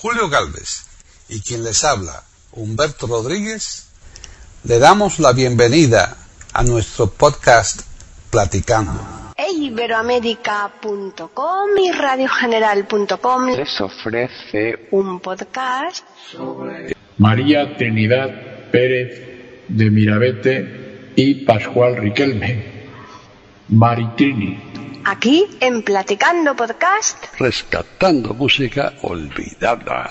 Julio Galvez y quien les habla, Humberto Rodríguez, le damos la bienvenida a nuestro podcast Platicando. Iberoamérica.com y radiogeneral.com les ofrece un podcast sobre María Trinidad Pérez de Mirabete y Pascual Riquelme, Maritrini. Aquí en Platicando Podcast. Rescatando música olvidada.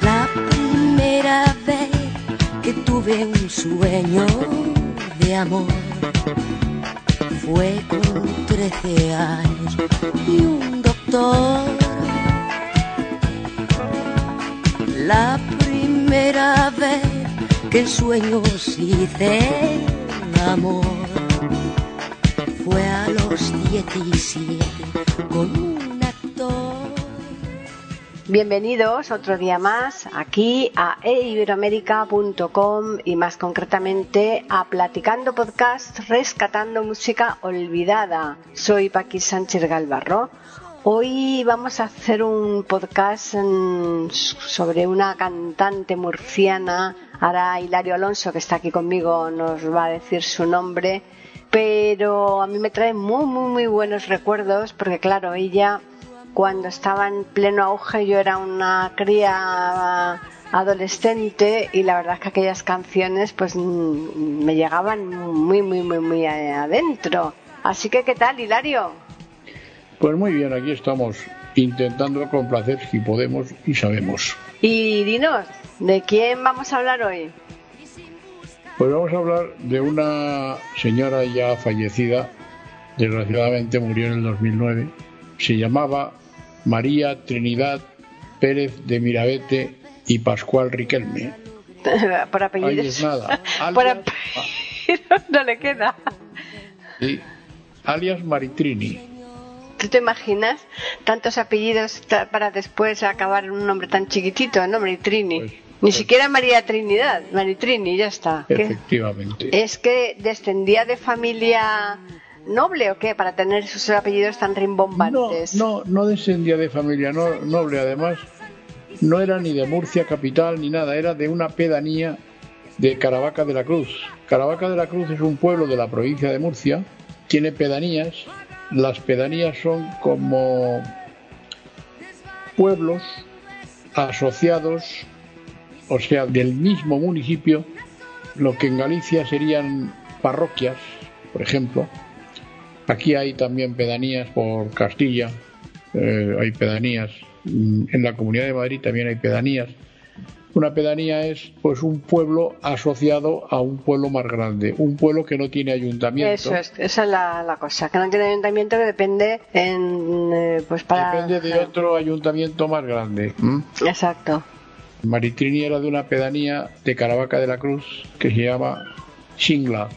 La primera vez que tuve un sueño de amor fue con 13 años y un doctor. La primera vez que en sueños hice amor fue a los 17 con un. Bienvenidos otro día más aquí a eiberoamérica.com y más concretamente a Platicando Podcast Rescatando Música Olvidada. Soy Paqui Sánchez Galvarro. Hoy vamos a hacer un podcast mm, sobre una cantante murciana. Ahora Hilario Alonso, que está aquí conmigo, nos va a decir su nombre. Pero a mí me trae muy, muy, muy buenos recuerdos porque, claro, ella cuando estaba en pleno auge yo era una cría adolescente y la verdad es que aquellas canciones pues mm, me llegaban muy muy muy muy adentro. Así que ¿qué tal, Hilario? Pues muy bien, aquí estamos intentando complacer si podemos y sabemos. Y dinos, ¿de quién vamos a hablar hoy? Pues vamos a hablar de una señora ya fallecida, desgraciadamente murió en el 2009. Se llamaba María Trinidad Pérez de Mirabete y Pascual Riquelme. Por apellidos. es nada. Por Alias, apellidos no le queda. sí, alias Maritrini. ¿Tú te imaginas tantos apellidos para después acabar en un nombre tan chiquitito, no? Maritrini. Pues- Ni pues- siquiera María Trinidad, Maritrini, ya está. ¿Qué? Efectivamente. ¿Es que descendía de familia noble o qué? Para tener esos apellidos tan No, rimbombantes. no, no descendía de familia no- noble, además no era ni de Murcia capital ni nada, era de una pedanía de Caravaca de la Cruz. Caravaca de la Cruz es un pueblo de la provincia de Murcia, tiene pedanías, las pedanías son como pueblos asociados, o sea, del mismo municipio, lo que en Galicia serían parroquias, por ejemplo, Aquí hay también pedanías por Castilla, eh, hay pedanías. Mm, En la Comunidad de Madrid también hay pedanías. Una pedanía es pues un pueblo asociado a un pueblo más grande, un pueblo que no tiene ayuntamiento. Eso es, esa es la, la cosa, que no tiene ayuntamiento que depende en, eh, pues para... Depende de otro ayuntamiento más grande. ¿m? Exacto. Maritrini era de una pedanía de Caravaca de la Cruz que se llama Chingla.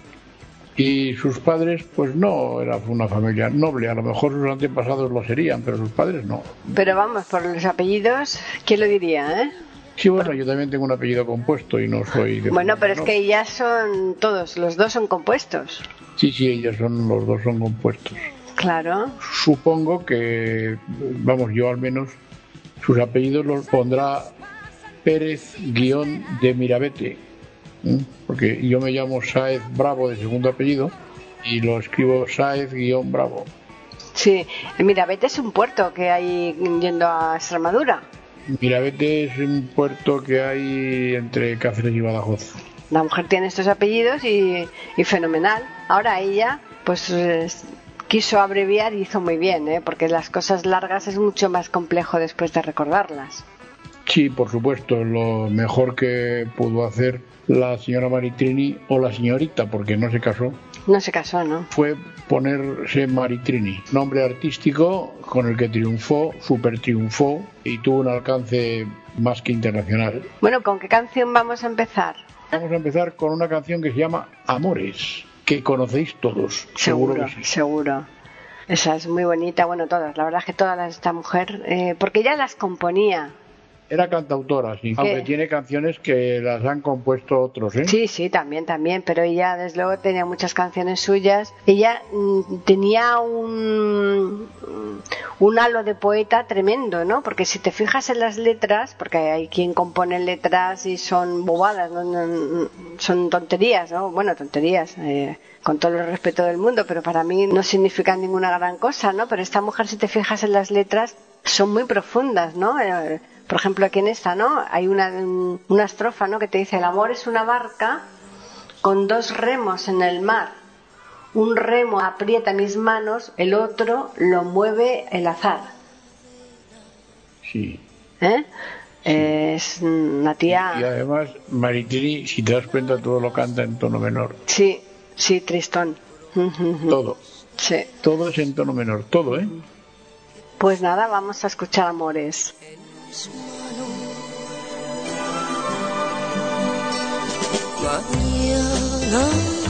Y sus padres, pues no era una familia noble. A lo mejor sus antepasados lo serían, pero sus padres no. Pero vamos, por los apellidos, ¿quién lo diría, eh? Sí, bueno, yo también tengo un apellido compuesto y no soy de Bueno, pero es que ellas son todos, los dos son compuestos. Sí, sí, ellos son, los dos son compuestos. Claro. Supongo que, vamos, yo al menos, sus apellidos los pondrá Pérez guion de Mirabete. Porque yo me llamo Sáez Bravo de segundo apellido y lo escribo Sáez guion Bravo. Sí, mira, Vete es un puerto que hay yendo a Extremadura. Mirabete es un puerto que hay entre Cáceres y Badajoz. La mujer tiene estos apellidos y, y fenomenal. Ahora ella, pues quiso abreviar y hizo muy bien, ¿eh? porque las cosas largas es mucho más complejo después de recordarlas. Sí, por supuesto, lo mejor que pudo hacer la señora Maritrini o la señorita, porque no se casó, No se casó, ¿no? fue ponerse Maritrini, nombre artístico con el que triunfó, super triunfó y tuvo un alcance más que internacional. Bueno, ¿con qué canción vamos a empezar? Vamos a empezar con una canción que se llama Amores, que conocéis todos, seguro, Seguro, que sí. seguro. Esa es muy bonita, bueno, todas, la verdad es que todas las de esta mujer, eh, porque ella las componía, Era cantautora, sí. Aunque tiene canciones que las han compuesto otros, ¿eh? Sí, sí, también, también. Pero ella, desde luego, tenía muchas canciones suyas. Ella mm, tenía un, un halo de poeta tremendo, ¿no? Porque si te fijas en las letras, porque hay quien compone letras y son bobadas, ¿no? No, no, son tonterías, ¿no? Bueno, tonterías. Eh, con todo el respeto del mundo, pero para mí no significan ninguna gran cosa, ¿no? Pero esta mujer, si te fijas en las letras, son muy profundas, ¿no? Eh, por ejemplo, aquí en esta, ¿no? Hay una, una estrofa, ¿no? Que te dice, el amor es una barca con dos remos en el mar. Un remo aprieta mis manos, el otro lo mueve el azar. Sí. ¿Eh? Es una tía... Y además, Maritini, si te das cuenta, todo lo canta en tono menor. Sí, sí, Tristón. Todo. Sí. Todo es en tono menor, todo, ¿eh? Pues nada, vamos a escuchar Amores. Mañana Mañana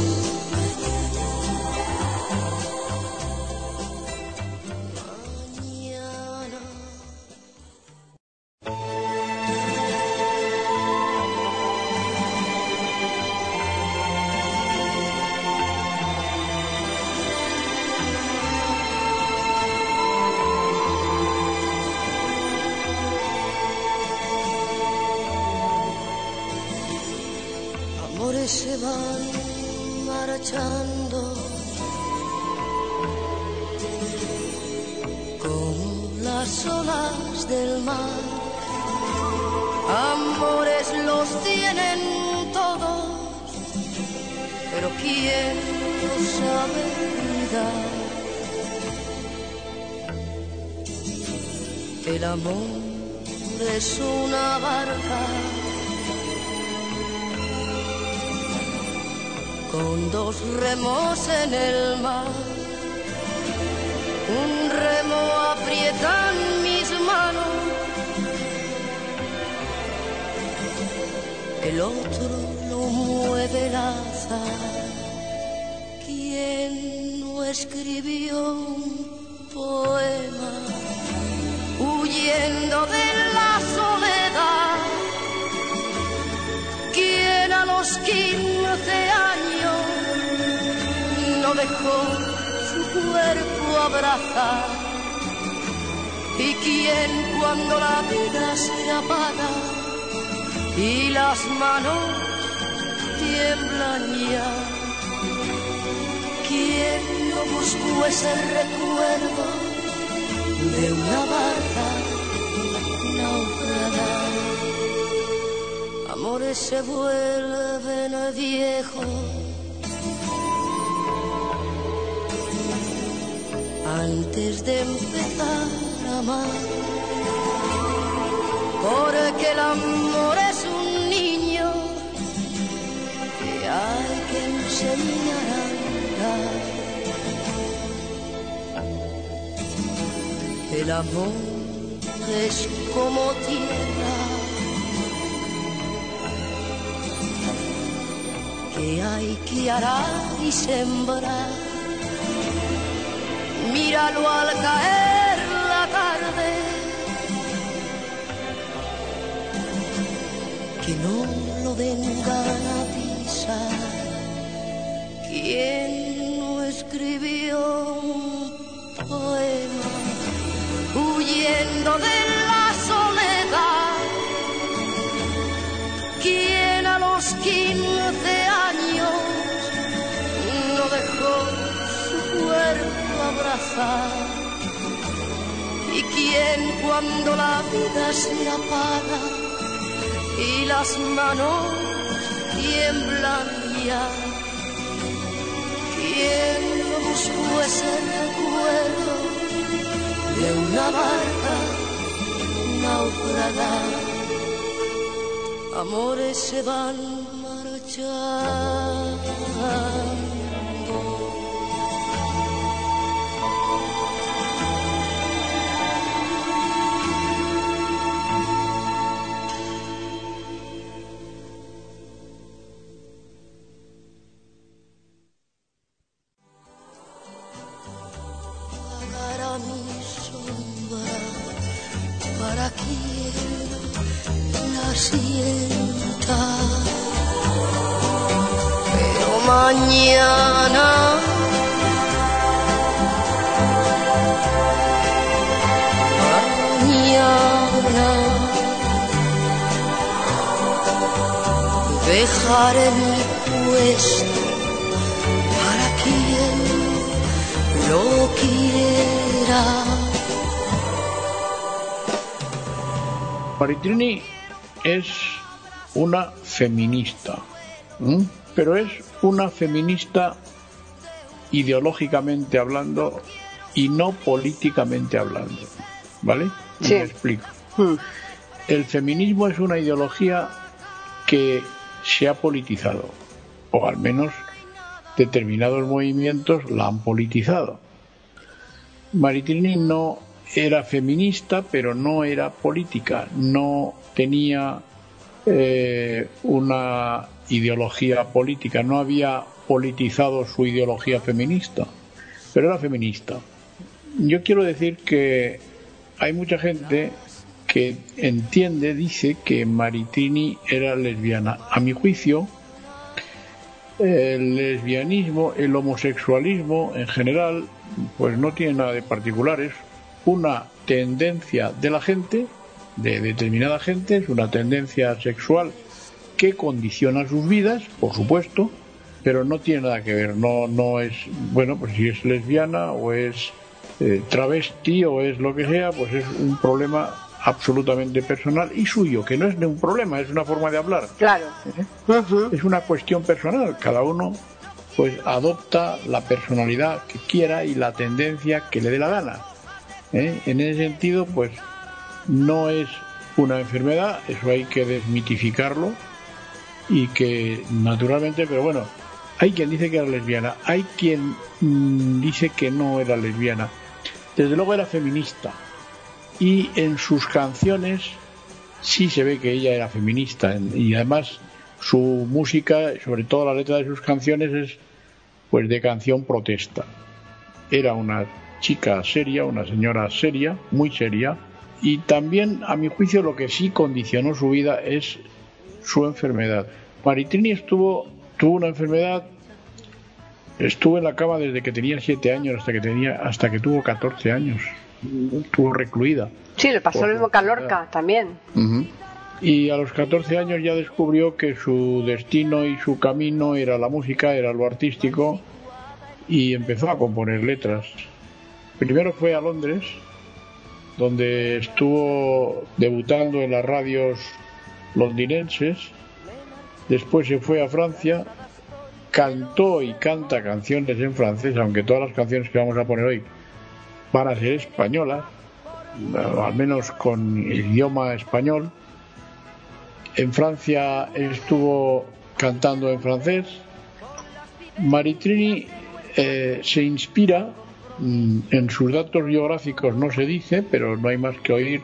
Amores los tienen todos, pero ¿quién los sabe cuidar? El amor es una barca con dos remos en el mar. Un remo aprieta en mis manos, el otro lo mueve el azar. ¿Quién no escribió un poema huyendo de la soledad? quien a los 15 años no dejó su cuerpo abrazar y quien cuando la vida se apaga y las manos tiemblan ya quien no buscó ese recuerdo de una barca naufragada amores se vuelven viejos antes de empezar a amar. Porque el amor es que enseñar a andar. El amor es como tierra que hay que arar y sembrar. Míralo al caer la tarde, que no lo vengan a pisar. ¿Quién no escribió un poema huyendo de la soledad? ¿Quién a los 15 años no dejó su cuerpo abrazar? ¿Y quién cuando la vida se apaga y las manos tiemblan ya? ¿Quién no buscó ese recuerdo de una barca naufragada? amores se van marchando. Dejaré mi puesto para quien lo quiera. Maritrini es una feminista, ¿m? pero es una feminista ideológicamente hablando y no políticamente hablando. ¿Vale? Sí. Me explico. Mm, El feminismo es una ideología que se ha politizado, o al menos determinados movimientos la han politizado. Maritrini no era feminista, pero no era política, no tenía eh, una ideología política, no había politizado su ideología feminista, pero era feminista. Yo quiero decir que hay mucha gente que entiende, dice que Maritrini era lesbiana. A mi juicio, el lesbianismo, el homosexualismo en general, pues no tiene nada de particular, es una tendencia de la gente, de determinada gente, es una tendencia sexual que condiciona sus vidas, por supuesto, pero no tiene nada que ver, no, no es, bueno, pues si es lesbiana o es eh, travesti o es lo que sea, pues es un problema absolutamente personal y suyo, que no es ni un problema, es una forma de hablar. claro. ¿eh? Es una cuestión personal, cada uno pues adopta la personalidad que quiera y la tendencia que le dé la gana. ¿eh? En ese sentido, pues no es una enfermedad, eso hay que desmitificarlo y que naturalmente, pero bueno, hay quien dice que era lesbiana, hay quien mm, dice que no era lesbiana. Desde luego era feminista y en sus canciones sí se ve que ella era feminista y además su música, sobre todo la letra de sus canciones es pues de canción protesta. Era una chica seria, una señora seria, muy seria y también a mi juicio lo que sí condicionó su vida es su enfermedad. Maritrini estuvo tuvo una enfermedad estuvo en la cama desde que tenía 7 años hasta que tenía hasta que tuvo 14 años. Estuvo recluida. Sí, le pasó lo mismo que a. Lorca también. Y a los 14 años ya descubrió que su destino y su camino era la música, era lo artístico, y empezó a componer letras. Primero fue a Londres, donde estuvo debutando en las radios londinenses, después se fue a Francia, cantó y canta canciones en francés, aunque todas las canciones que vamos a poner hoy van a ser españolas, al menos con idioma español. En Francia estuvo cantando en francés. Maritrini eh, se inspira mm, en sus datos biográficos, no se dice, pero no hay más que oír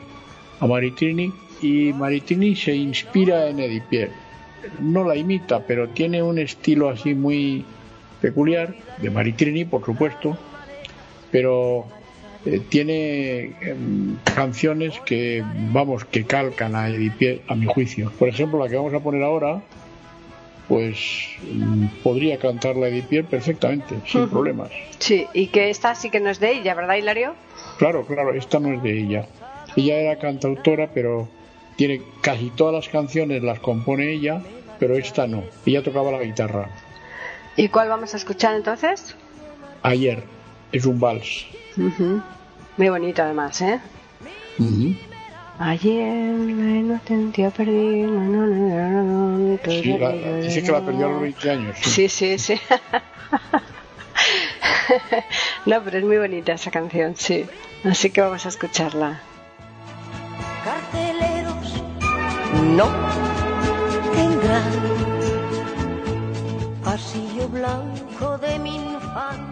a Maritrini. Y Maritrini se inspira en Edith Piaf. No la imita, pero tiene un estilo así muy peculiar, de Maritrini, por supuesto, pero eh, tiene em, canciones que vamos que calcan a Edith Piaf a mi juicio. Por ejemplo la que vamos a poner ahora pues mm, podría cantarla Edith Piaf perfectamente sin problemas. Sí, y que esta sí que no es de ella, ¿verdad, Hilario? claro claro esta no es de ella. Ella era cantautora pero tiene casi todas las canciones las compone ella pero esta no. Ella tocaba la guitarra. ¿Y cuál vamos a escuchar entonces? ayer. Es un vals Ujú. Muy bonito además, ¿eh? Ujú. Ayer me lo sentía perdido. no, no, no, no, no, Sí, la- la- dice que la perdió a los 20 años sí. Sí, sí, sí. no, pero es muy bonita esa canción, sí. Así que vamos a escucharla. carteleros no tendrán pasillo blanco de mi infancia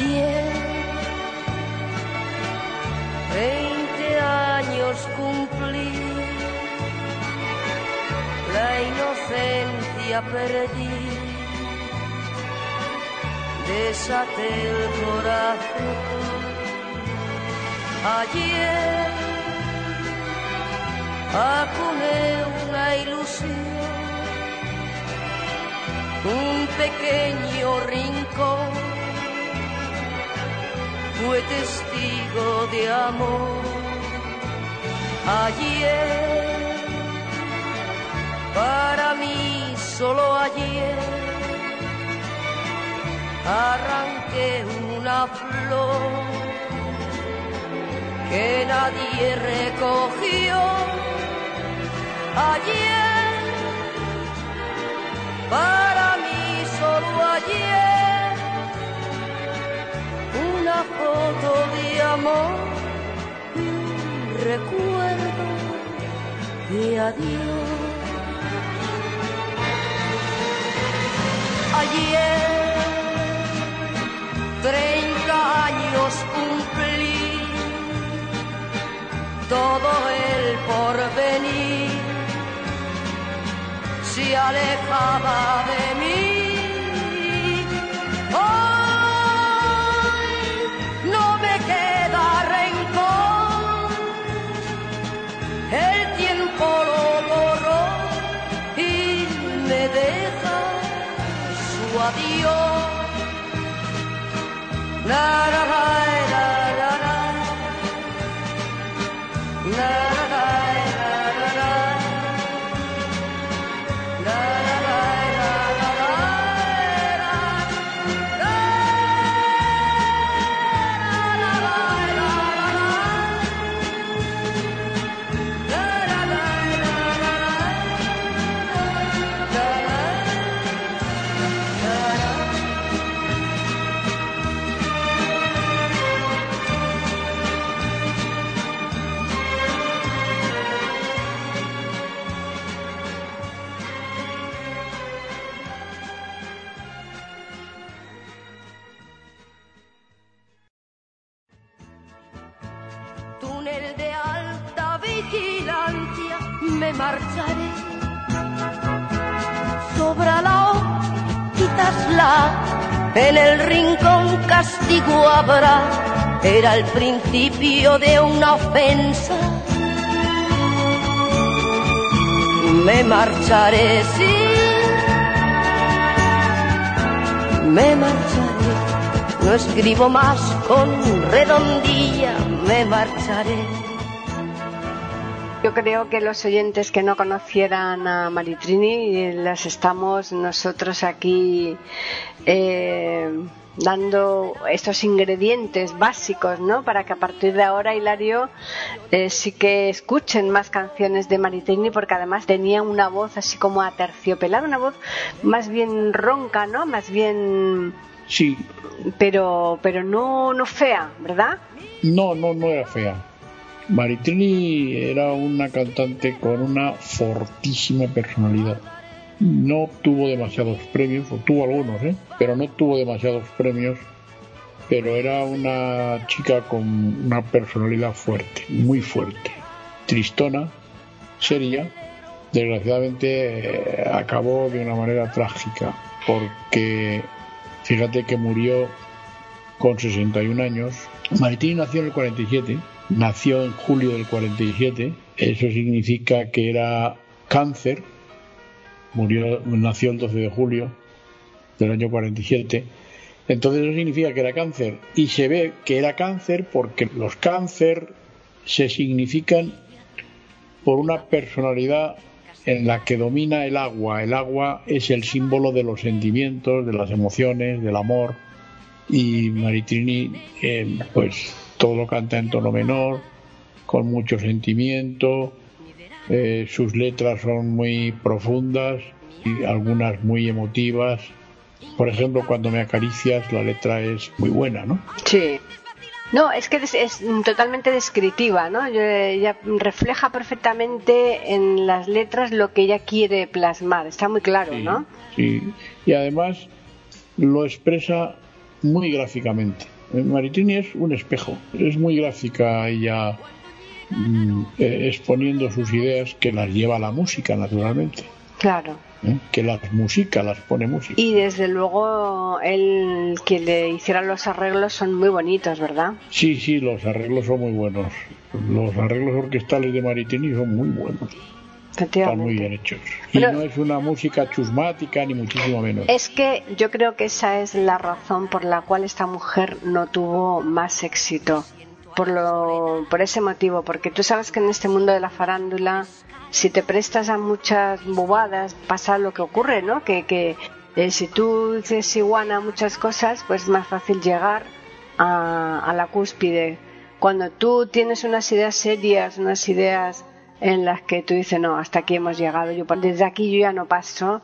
Ayer, fue testigo de amor. Ayer, para mí solo ayer, arranqué una flor que nadie recogió. Ayer, para mí solo ayer foto de amor, un recuerdo de adiós. Ayer, treinta años cumplí, todo el porvenir se alejaba de mí. La, la, rincón castigo habrá. Era el principio de una ofensa. Me marcharé, sí. Me marcharé. No escribo más con redondilla, me marcharé. Creo que los oyentes que no conocieran a Maritrini las estamos nosotros aquí eh, dando estos ingredientes básicos, ¿no? Para que a partir de ahora, Hilario, eh, sí que escuchen más canciones de Maritrini, porque además tenía una voz así como aterciopelada, una voz más bien ronca, ¿no? Más bien, Sí, pero, pero no, no fea, ¿verdad? no, no, no era fea. Maritrini era una cantante con una fortísima personalidad. No tuvo demasiados premios, o tuvo algunos, ¿eh? pero no tuvo demasiados premios. Pero era una chica con una personalidad fuerte, muy fuerte. Tristona, seria. Desgraciadamente eh, acabó de una manera trágica, porque fíjate que murió con 61 años. Maritini nació en el 47, nació en julio del 47, eso significa que era cáncer, murió, nació el 12 de julio del año 47, entonces eso significa que era cáncer y se ve que era cáncer porque los cáncer se significan por una personalidad en la que domina el agua. El agua es el símbolo de los sentimientos, de las emociones, del amor. Y Maritrini, eh, pues todo lo canta en tono menor, con mucho sentimiento. Eh, sus letras son muy profundas y algunas muy emotivas. Por ejemplo, cuando me acaricias, la letra es muy buena, ¿no? Sí. No, es que es, es totalmente descriptiva, ¿no? Ella refleja perfectamente en las letras lo que ella quiere plasmar. Está muy claro, Sí, ¿no? sí. Y además lo expresa muy gráficamente. Maritini es un espejo, es muy gráfica ella mm, eh, exponiendo sus ideas que las lleva a la música, naturalmente. Claro. ¿eh? Que las música, las pone música. Y desde luego el que le hiciera los arreglos son muy bonitos, ¿verdad? Sí, sí, los arreglos son muy buenos. Los arreglos orquestales de Maritini son muy buenos. Están muy bien hechos. Y Pero- no es una música chusmática, ni muchísimo menos. Es que yo creo que esa es la razón por la cual esta mujer no tuvo más éxito. Por, lo, por ese motivo, porque tú sabes que en este mundo de la farándula, si te prestas a muchas bobadas, pasa lo que ocurre, ¿no? Que, que eh, si tú dices iguana a muchas cosas, pues es más fácil llegar a, a la cúspide. Cuando tú tienes unas ideas serias, unas ideas en las que tú dices, no, hasta aquí hemos llegado, yo desde aquí yo ya no paso,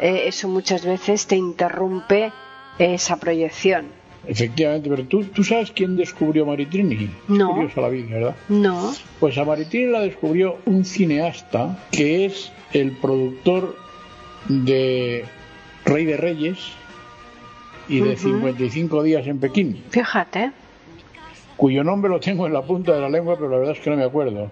eh, eso muchas veces te interrumpe esa proyección. Efectivamente, pero tú, tú sabes quién descubrió Maritrini. No. Curiosa la vida, ¿verdad? No, Pues a Maritini la descubrió un cineasta que es el productor de Rey de Reyes y de Ujú. 55 días en Pekín, fíjate. cuyo nombre lo tengo en la punta de la lengua, pero la verdad es que no me acuerdo.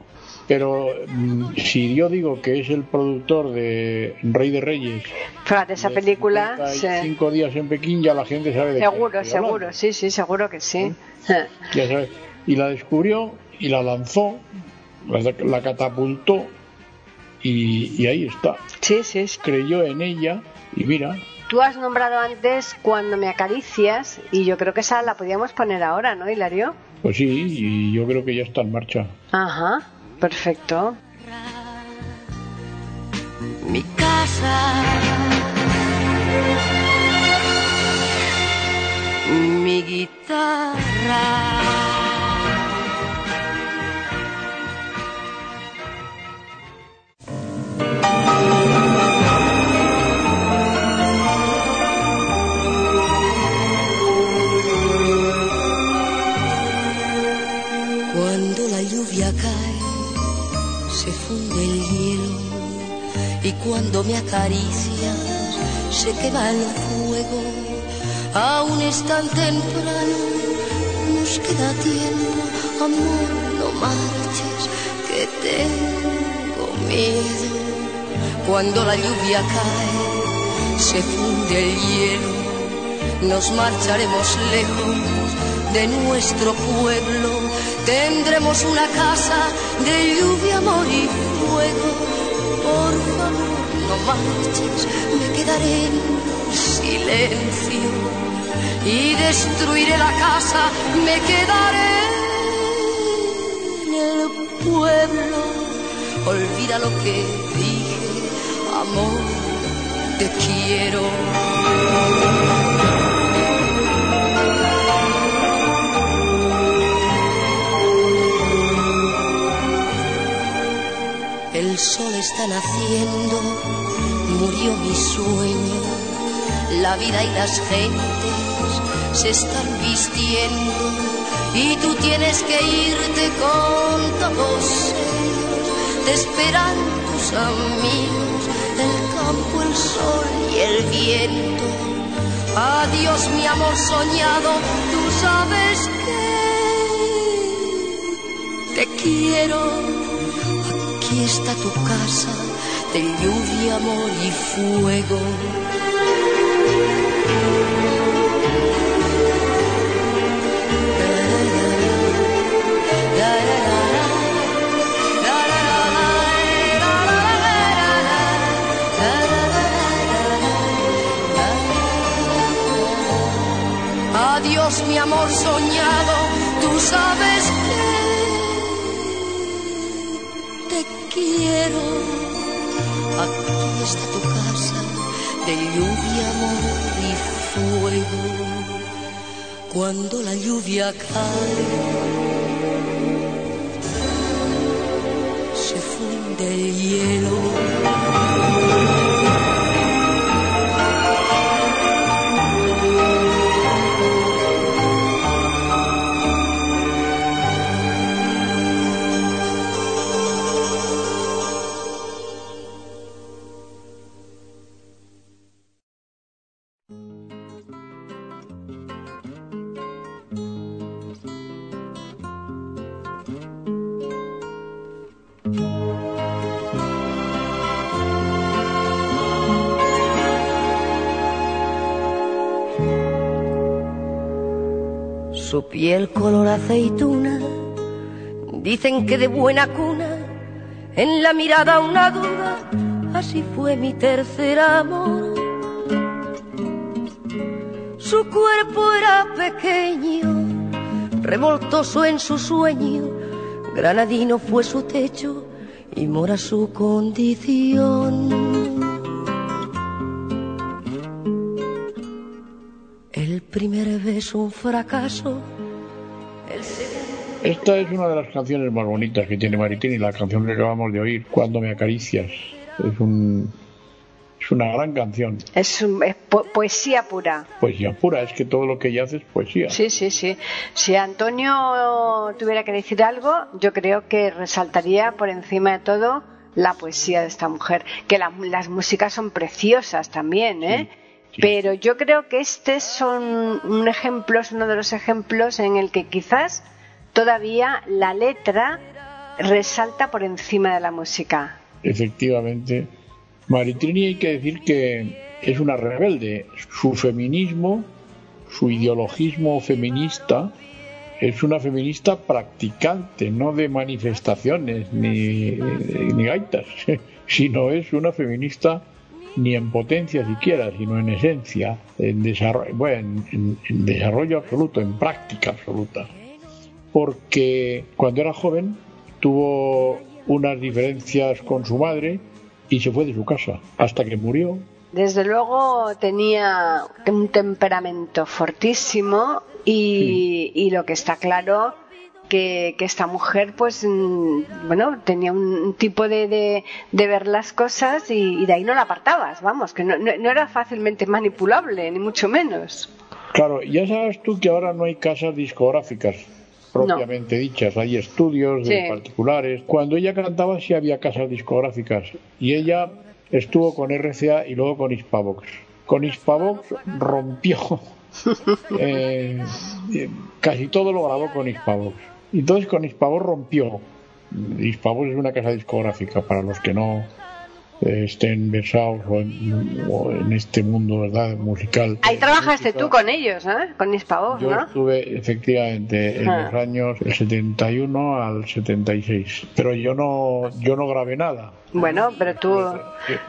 Pero mm, si yo digo que es el productor de Rey de Reyes, Fíjate, esa película, 55 días en Pekín, ya la gente sabe de qué seguro, hablando. seguro, sí, sí, seguro que sí. Ya sabes. Y la descubrió y la lanzó, la, la catapultó y, y ahí está. Sí, sí, sí. Creyó en ella y mira, Tú has nombrado antes cuando me acaricias y yo creo que esa la podíamos poner ahora, ¿no, Hilario? pues sí, y yo creo que ya está en marcha. Ajá, perfecto. mi casa, mi guitarra. Cuando la lluvia cae, se funde el hielo y cuando me acaricias se quema el fuego. Aún es tan temprano, nos queda tiempo, amor, no marches, que tengo miedo. Cuando la lluvia cae, se funde el hielo, nos marcharemos lejos de nuestro pueblo. Tendremos una casa de lluvia, amor y fuego. Por favor, no marches, me quedaré en silencio y destruiré la casa, me quedaré en el pueblo. Olvida lo que dije, amor, te quiero. El sol está naciendo, murió mi sueño, la vida y las gentes se están vistiendo y tú tienes que irte con todos ellos, te esperan tus amigos, el campo, el sol y el viento. Adiós mi amor soñado, tú sabes que te quiero. Aquí está tu casa de lluvia, amor y fuego. La lluvia Su piel color aceituna, dicen que de buena cuna, en la mirada una duda, así fue mi tercer amor. Su cuerpo era pequeño, revoltoso en su sueño, granadino fue su techo y mora su condición. Beso un fracaso, el. Esta es una de las canciones más bonitas que tiene Maritini, la canción que acabamos de oír, Cuando me acaricias. Es, un, es una gran canción. Es, un- es po- poesía pura. Poesía pura, es que todo lo que ella hace es poesía. Sí, sí, sí. Si Antonio tuviera que decir algo, yo creo que resaltaría por encima de todo la poesía de esta mujer. Que la- las músicas son preciosas también, ¿eh? sí. Pero yo creo que este son un ejemplo, es uno de los ejemplos en el que quizás todavía la letra resalta por encima de la música. Efectivamente. Maritrini hay que decir que es una rebelde. Su feminismo, su ideologismo feminista, es una feminista practicante, no de manifestaciones ni, ni gaitas, sino es una feminista ni en potencia siquiera, sino en esencia, en desarrollo, bueno, en- en desarrollo absoluto, en práctica absoluta porque cuando era joven tuvo unas diferencias con su madre y se fue de su casa hasta que murió. Desde luego tenía un temperamento fortísimo y, y lo que está claro que, que esta mujer pues mm, bueno tenía un tipo de, de, de ver las cosas y, y de ahí no la apartabas, vamos, que no, no, no era fácilmente manipulable, ni mucho menos. Claro, ya sabes tú que ahora no hay casas discográficas propiamente dichas, hay estudios de particulares. Cuando ella cantaba sí había casas discográficas y ella estuvo con RCA y luego con Hispavox. Con Hispavox rompió eh, eh, casi todo lo grabó con Hispavox. Entonces con Hispavox rompió. Hispavox es una casa discográfica para los que no eh, estén versados o en, o en este mundo verdad musical. Ahí trabajaste tú con ellos, ¿eh? Con Hispavox, Yo ¿no? estuve efectivamente en Ah. los años del 71 al 76, pero yo no yo no grabé nada. Bueno, pero tú...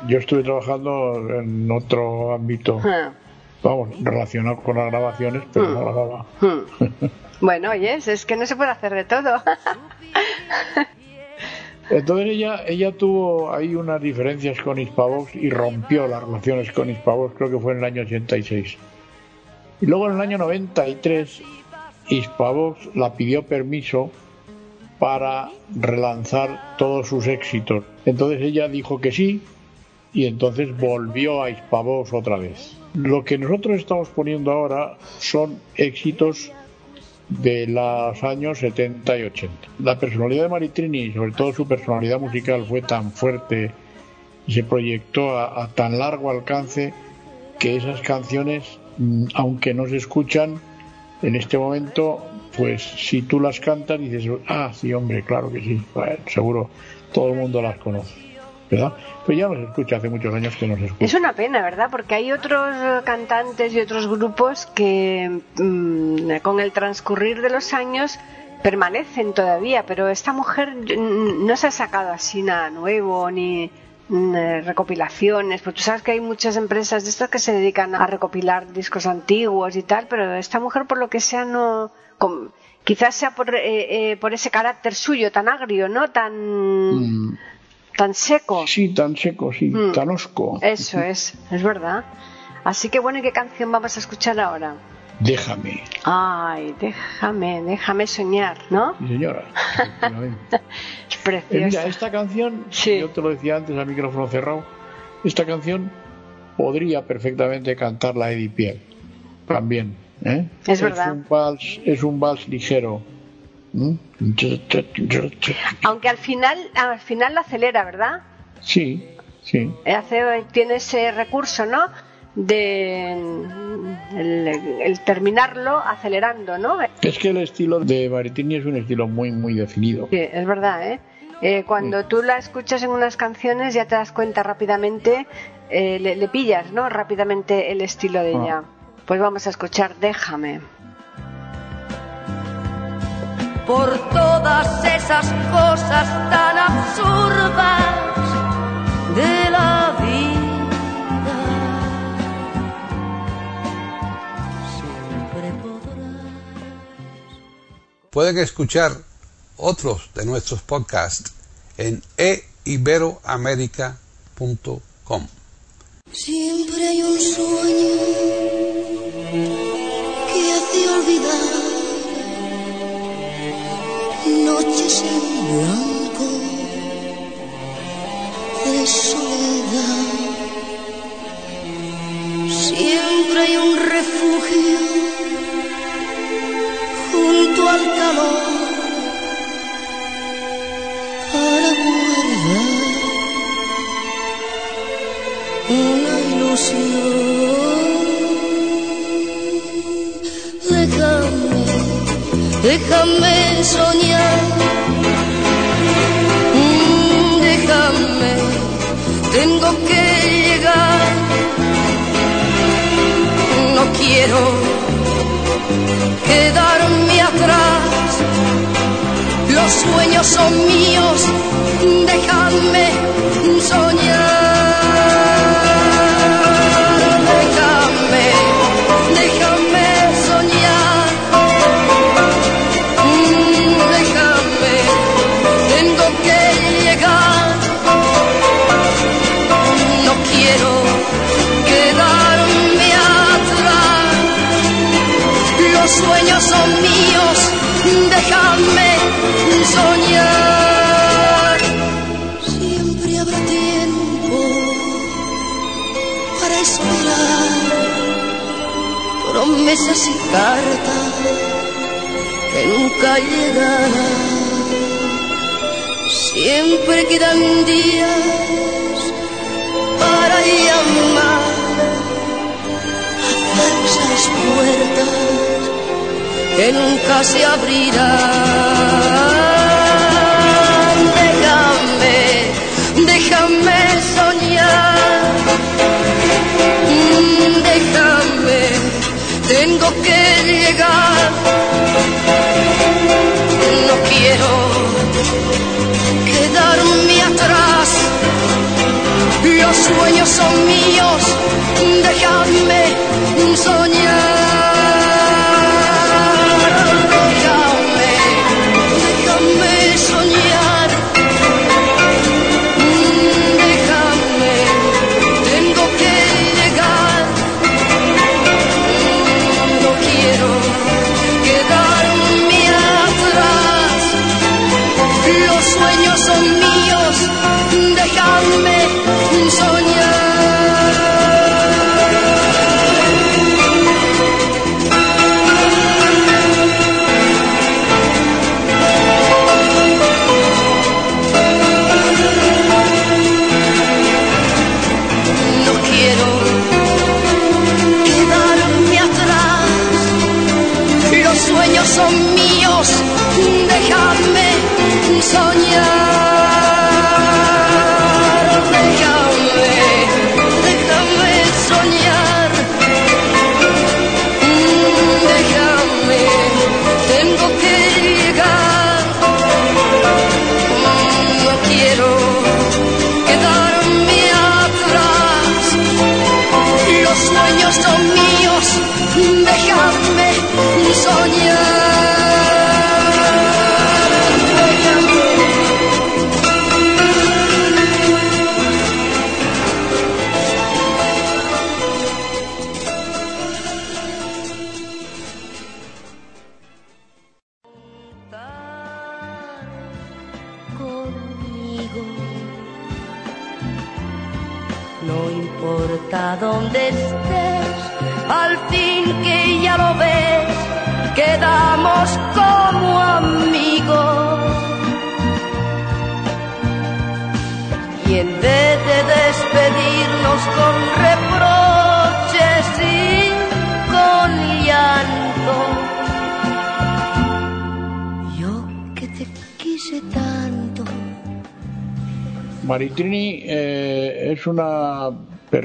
Yo estuve trabajando en otro ámbito, Ah, vamos, relacionado con las grabaciones, pero no grababa. hmm. Bueno, oyes, es que no se puede hacer de todo. Entonces ella ella tuvo ahí unas diferencias con Hispavox y rompió las relaciones con Hispavox, creo que fue en el año 86. Y luego en el año 93 Hispavox la pidió permiso para relanzar todos sus éxitos. Entonces ella dijo que sí y entonces volvió a Hispavox otra vez. Lo que nosotros estamos poniendo ahora son éxitos de los años 70 y 80. La personalidad de Maritrini y sobre todo su personalidad musical fue tan fuerte y se proyectó a, tan largo alcance que esas canciones, mm, aunque no se escuchan en este momento, pues si tú las cantas dices, ah, sí, hombre, claro que sí, seguro todo el mundo las conoce. ¿Verdad? Pues ya no se escucha, hace muchos años que no se escucha. Es una pena, ¿verdad? Porque hay otros cantantes y otros grupos que mm, con el transcurrir de los años permanecen todavía, pero esta mujer no se ha sacado así nada nuevo ni mm, eh, recopilaciones, porque tú sabes que hay muchas empresas de estas que se dedican a recopilar discos antiguos y tal, pero esta mujer por lo que sea no... com- quizás sea por, eh, eh, por ese carácter suyo tan agrio, ¿no? Tan... Mm, tan seco. Sí, tan seco, sí, Mm. tan osco. Eso es, es verdad. Así que bueno, ¿y qué canción vamos a escuchar ahora? Déjame, Ay, déjame, déjame soñar, ¿no? sí, señora. Es Eh, preciosa. mira, esta canción, Sí. yo te lo decía antes al micrófono cerrado, esta canción podría perfectamente cantarla Eddie Piel, también. ¿eh? Es verdad. un vals, es un vals ligero. Aunque al final, al final la acelera, ¿verdad? Sí, sí. Hace, tiene ese recurso, ¿no? De el, el terminarlo acelerando, ¿no? Es que el estilo de Baritini es un estilo muy, muy definido. Sí, es verdad, ¿eh? Eh, cuando tú la escuchas en unas canciones ya te das cuenta rápidamente, eh, le, le pillas, ¿no? Rápidamente el estilo de Ah. ella. Pues vamos a escuchar Déjame. Por todas esas cosas tan absurdas de la vida. Siempre podrás. Pueden escuchar otros de nuestros podcasts en eiberoamerica.com. Siempre hay un sueño esas puertas que nunca se abrirán. Déjame, déjame soñar. Mm, Déjame, tengo que llegar. No quiero quedarme atrás. Los sueños son míos, déjame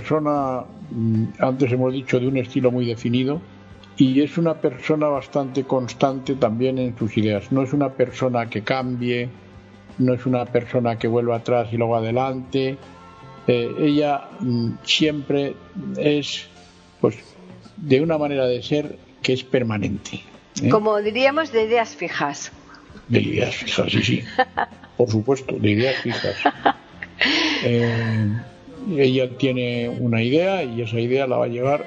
persona, mm, antes hemos dicho, de un estilo muy definido y es una persona bastante constante también en sus ideas. No es una persona que cambie, no es una persona que vuelva atrás y luego adelante. Eh, ella mm, siempre es, pues, de una manera de ser que es permanente. ¿eh? Como diríamos, de ideas fijas. De ideas fijas, sí, sí. Por supuesto, de ideas fijas. Eh, ella tiene una idea y esa idea la va a llevar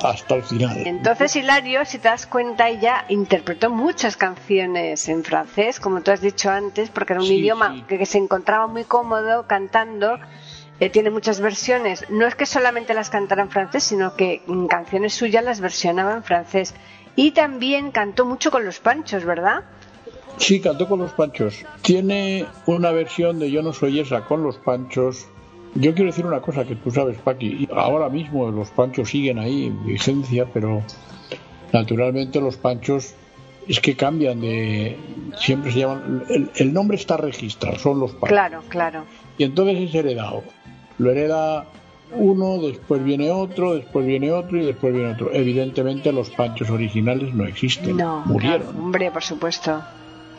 hasta el final. Entonces, Hilario, si te das cuenta, ella interpretó muchas canciones en francés, como tú has dicho antes, porque era un Sí, idioma sí. que, se encontraba muy cómodo cantando. Eh, tiene muchas versiones. No es que solamente las cantara en francés, sino que mm, canciones suyas las versionaba en francés. Y también cantó mucho con los panchos, ¿verdad? Sí, cantó con los panchos. Tiene una versión de Yo no soy esa con los panchos. Yo quiero decir una cosa que tú sabes, Paqui. Ahora mismo los panchos siguen ahí en vigencia, pero naturalmente los panchos es que cambian de. Siempre se llaman. El, el nombre está registrado, son los panchos. Claro, claro. Y entonces es heredado. Lo hereda uno, después viene otro, después viene otro y después viene otro. Evidentemente los panchos originales no existen. No, Murieron claro, hombre, por supuesto.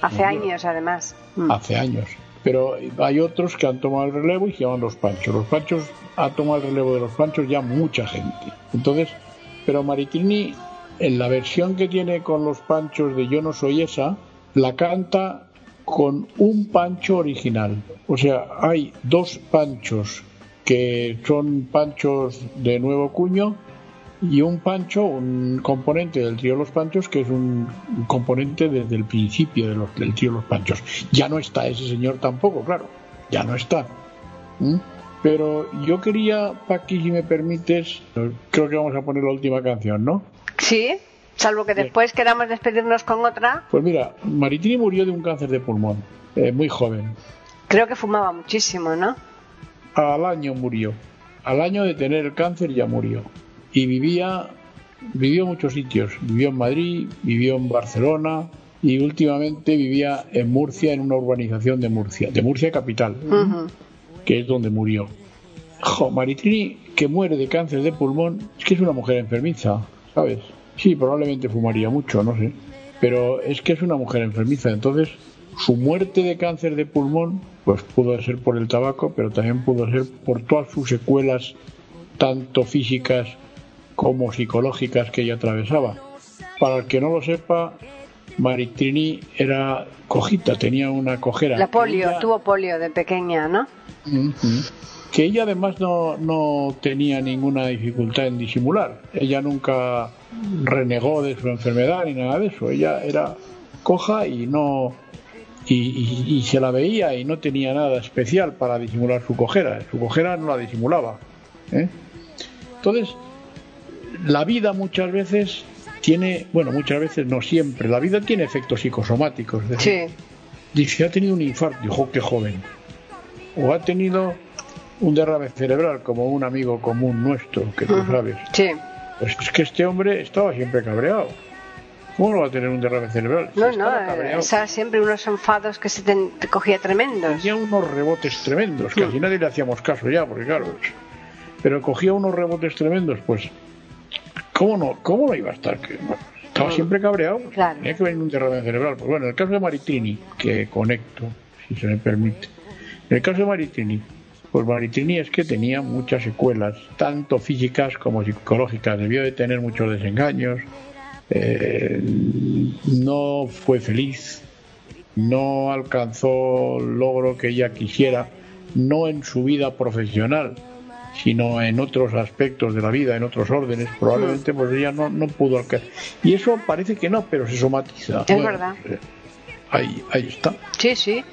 Hace Murieron. años, además. Mm. hace años. Pero hay otros que han tomado el relevo y se llaman los panchos. Los panchos ha tomado el relevo de los panchos ya mucha gente. Entonces, pero Maritrini, en la versión que tiene con los panchos de Yo no soy esa, la canta con un pancho original. O sea, hay dos panchos que son panchos de nuevo cuño y un pancho, un componente del trío Los Panchos, que es un componente desde el principio de los, del trío Los Panchos. Ya no está ese señor tampoco, claro, ya no está. ¿Mm? Pero yo quería, Paqui, si me permites, creo que vamos a poner la última canción, ¿no? Sí, salvo que Bien. después queramos despedirnos con otra. Pues mira, Maritini murió de un cáncer de pulmón, eh, muy joven. Creo que fumaba muchísimo, ¿no? Al año murió. Al año de tener el cáncer ya murió. Y vivía, vivió en muchos sitios. Vivió en Madrid, vivió en Barcelona y últimamente vivía en Murcia, en una urbanización de Murcia, de Murcia capital, que es donde murió. Jo, Maritrini, que muere de cáncer de pulmón, es que es una mujer enfermiza, ¿sabes? Sí, probablemente fumaría mucho, no sé. Pero es que es una mujer enfermiza, entonces su muerte de cáncer de pulmón, pues pudo ser por el tabaco, pero también pudo ser por todas sus secuelas, tanto físicas como psicológicas que ella atravesaba. Para el que no lo sepa, Maritrini era cojita, tenía una cojera. La polio, Ella- tuvo polio de pequeña, ¿no? Que ella además no, no tenía ninguna dificultad en disimular. Ella nunca renegó de su enfermedad ni nada de eso. Ella era coja y no y, y- y se la veía y no tenía nada especial para disimular su cojera. Su cojera no la disimulaba. ¿eh? Entonces, la vida muchas veces tiene, bueno, muchas veces no siempre, la vida tiene efectos psicosomáticos. es decir, Sí. Dice, ha tenido un infarto, dijo, qué joven. O ha tenido un derrame cerebral, como un amigo común nuestro, que tú sabes. Sí. Pues es que este hombre estaba siempre cabreado. ¿Cómo no va a tener un derrame cerebral? Si No, no, estaba eh, cabreado. esa siempre unos enfados que se te, te cogía tremendos. Tenía unos rebotes tremendos, que así nadie le hacíamos caso ya, porque claro, pues, pero cogía unos rebotes tremendos, pues, ¿cómo no, cómo no iba a estar? Que, estaba siempre cabreado, Claro. tenía que venir un derrame cerebral. Pues bueno, en el caso de Maritini, que conecto, si se me permite, en el caso de Maritini, pues Maritini es que tenía muchas secuelas, tanto físicas como psicológicas, debió de tener muchos desengaños, eh, no fue feliz, no alcanzó el logro que ella quisiera, no en su vida profesional, sino en otros aspectos de la vida, en otros órdenes, probablemente pues ella no, no pudo alcanzar. Y eso parece que no, pero se somatiza. Es verdad. eh, Ahí, ahí está. Sí, sí.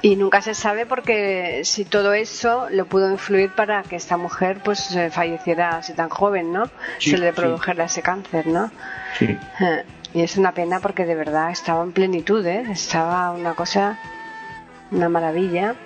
Y nunca se sabe porque si todo eso lo pudo influir para que esta mujer pues falleciera así tan joven, ¿no? Sí, se le sí. produjera ese cáncer, ¿no? Sí. Eh, Y es una pena porque de verdad estaba en plenitud, ¿eh? Estaba una cosa, una maravilla,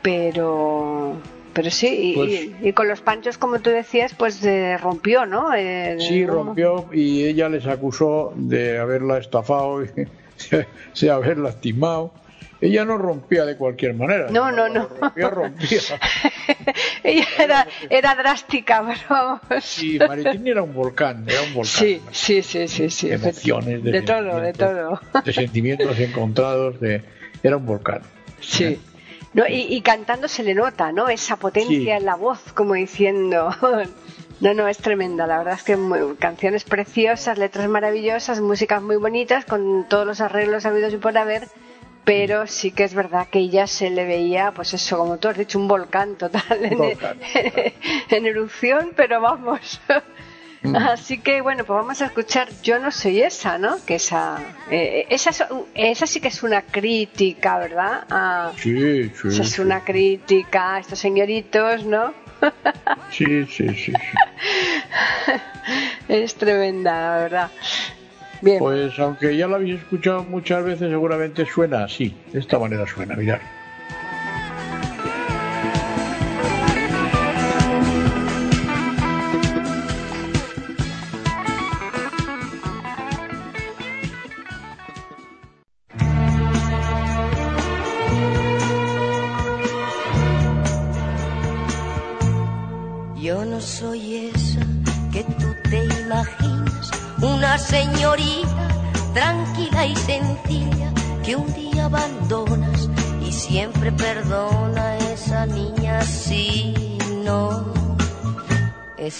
pero... Pero sí, y, Pues- y- y con los panchos, como tú decías, pues eh, rompió, ¿no? Eh, Sí, rompió y ella les acusó de haberla estafado y de haberla lastimado. Ella no rompía de cualquier manera. No, no, no. Rompía, rompía. Ella era, era drástica, pero vamos. Sí, Maritín era un volcán, era un volcán. Sí, sí, sí, sí, sí. De emociones, de, de todo, de todo. De sentimientos encontrados, de, era un volcán. Sí. No, y, y cantando se le nota, ¿no? Esa potencia Sí. en la voz, como diciendo. No, no, es tremenda. La verdad es que muy- canciones preciosas, letras maravillosas, músicas muy bonitas, con todos los arreglos habidos y por haber. Pero sí que es verdad que ella se le veía, pues eso, como tú has dicho, un volcán total en, volcán, en erupción, pero vamos. Así que bueno, pues vamos a escuchar Yo no soy esa, ¿no? Que esa, eh, esa, es- esa sí que es una crítica, ¿verdad? A- Sí, sí. esa es una crítica a estos señoritos, ¿no? Sí, sí, sí, sí. Es tremenda, la verdad. Bien, Pues aunque ya la habéis escuchado muchas veces, seguramente suena así. De esta manera suena, mirad.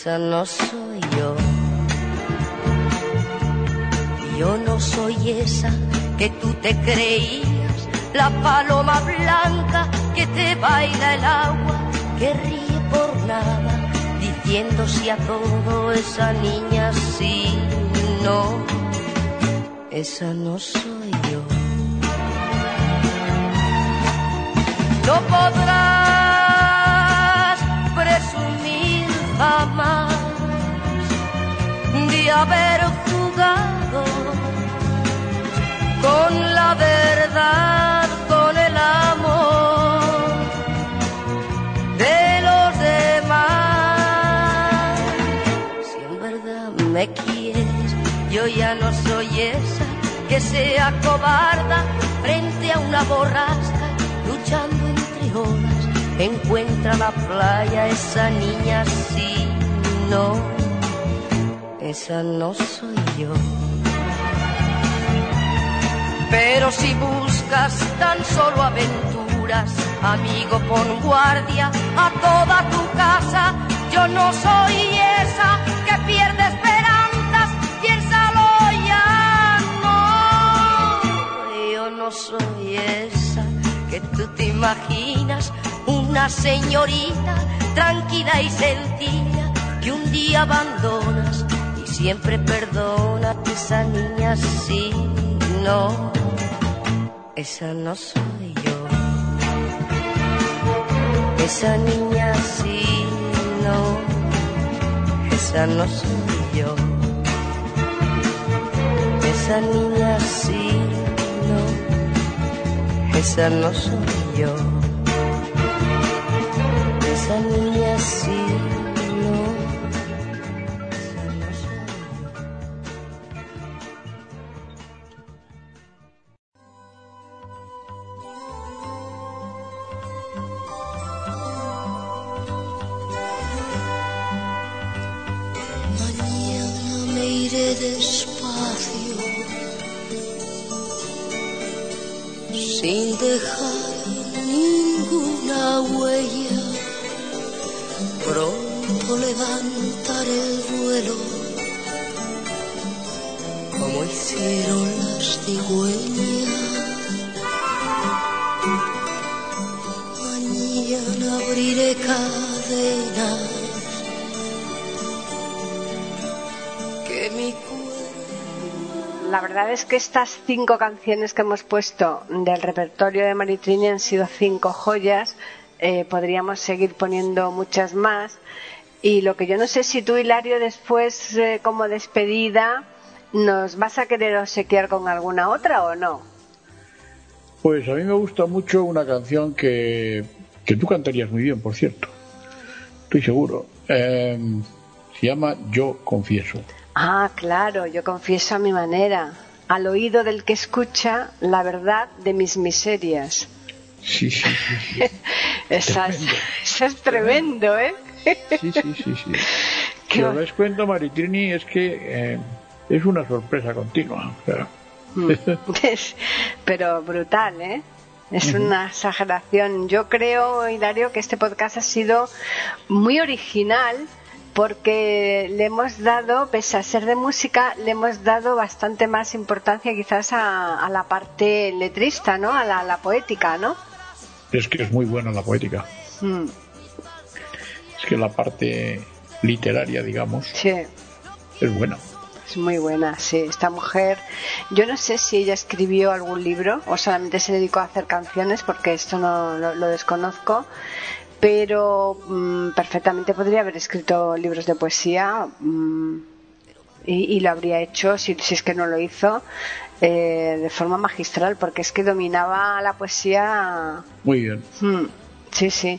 Esa no soy yo. Yo no soy esa que tú te creías, la paloma blanca que te baila el agua, que ríe por nada, diciendo si a todo esa niña sí, no, esa no soy yo. No podrás con la verdad, con el amor de los demás. Si en verdad me quieres, yo ya no soy esa que sea cobarda frente a una borrasca, luchando entre olas. Encuentra la playa esa niña, sí, no, esa no soy yo. Pero si buscas tan solo aventuras, amigo, pon guardia a toda tu casa. Yo no soy esa que pierde esperanzas, piénsalo ya, no. Yo no soy esa que tú te imaginas, una señorita tranquila y sencilla que un día abandonas y siempre perdona a esa niña, sí, no, esa no soy yo. Esa niña sí, no, esa no soy yo. Esa niña sí, no, esa no soy yo. Esa niña la verdad es que estas cinco canciones que hemos puesto del repertorio de Maritrini han sido cinco joyas. Eh, podríamos seguir poniendo muchas más. Y lo que yo no sé si tú, Hilario, después, eh, como despedida, ¿nos vas a querer obsequiar con alguna otra o no? Pues a mí me gusta mucho una canción que, que tú cantarías muy bien, por cierto. Estoy seguro. Eh, se llama Yo Confieso. Ah, claro, yo confieso a mi manera, al oído del que escucha la verdad de mis miserias. Sí, sí, sí. sí. Esa es, eso es tremendo, ¿eh? Sí, sí, sí, sí. Si os dais cuenta, Maritrini, es que eh, es una sorpresa continua. Es- Pero brutal, ¿eh? Es una exageración. Yo creo, Hilario, que este podcast ha sido muy original porque le hemos dado, pese a ser de música, le hemos dado bastante más importancia quizás a, a la parte letrista, ¿no? A la, poética, ¿no? es que es muy buena la poética. Mm, Es que la parte literaria, digamos, sí. es buena. Es muy buena, sí. Esta mujer, yo no sé si ella escribió algún libro o solamente se dedicó a hacer canciones, porque esto no lo, lo desconozco, pero mm, perfectamente podría haber escrito libros de poesía mm, y, y lo habría hecho, si, si es que no lo hizo, eh, de forma magistral, porque es que dominaba la poesía. Muy bien. mm, sí, sí.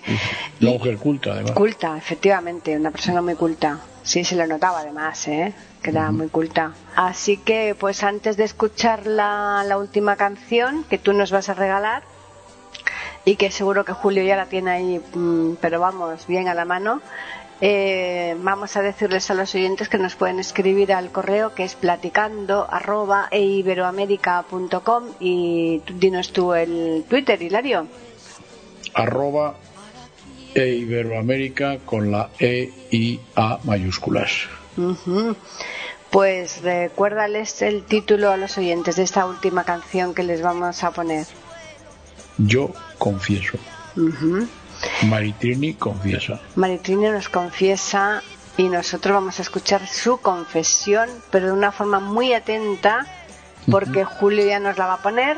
La mujer culta, además. Culta, efectivamente, una persona muy culta. Sí, se lo notaba además, ¿eh? que era muy culta. Así que, pues antes de escuchar la, última canción que tú nos vas a regalar, y que seguro que Julio ya la tiene ahí, mm, pero vamos, bien a la mano, eh, vamos a decirles a los oyentes que nos pueden escribir al correo que es platicando arroba eiberoamerica.com y tú- dinos tú el Twitter, Hilario. E Iberoamérica con la E y A mayúsculas. Pues recuérdales el título a los oyentes de esta última canción que les vamos a poner. Yo confieso. Ujú. Maritrini confiesa. Maritrini nos confiesa y nosotros vamos a escuchar su confesión, pero de una forma muy atenta, porque Julio ya nos la va a poner.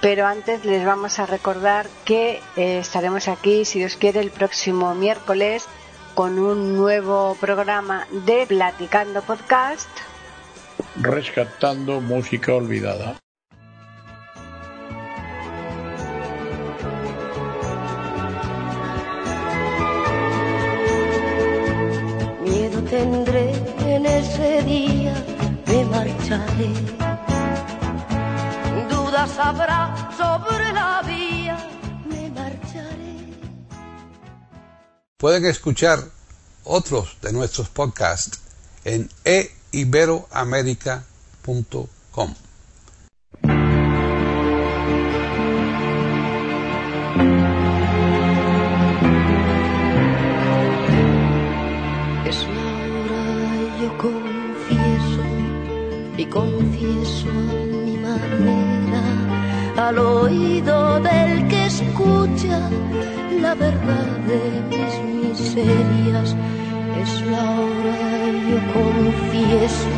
Pero antes les vamos a recordar que eh, estaremos aquí, si Dios quiere, el próximo miércoles con un nuevo programa de Platicando Podcast. Rescatando música olvidada. Miedo tendré en ese día, me marcharé. Dudas habrá sobre la vía, me marcharé. Pueden escuchar otros de nuestros podcasts en eiberoamerica.com. al oído del que escucha la verdad de mis miserias. Es la hora yo confieso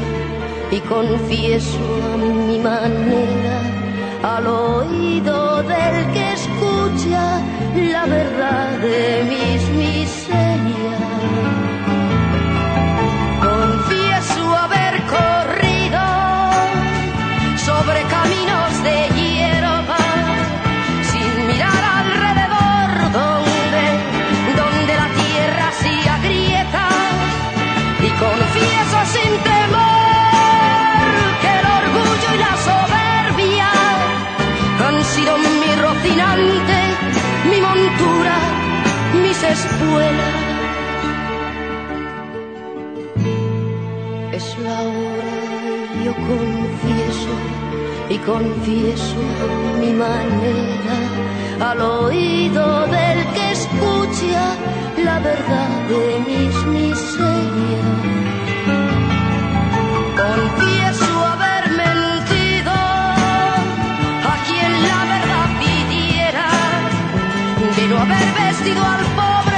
y confieso a mi manera al oído del que escucha la verdad de mis miserias. Confieso haber corrido sobre caminos Es la hora, yo confieso y confieso a mi manera al oído del que escucha la verdad de mis miserias. Confieso haber mentido a quien la verdad pidiera de no haber vestido al pobre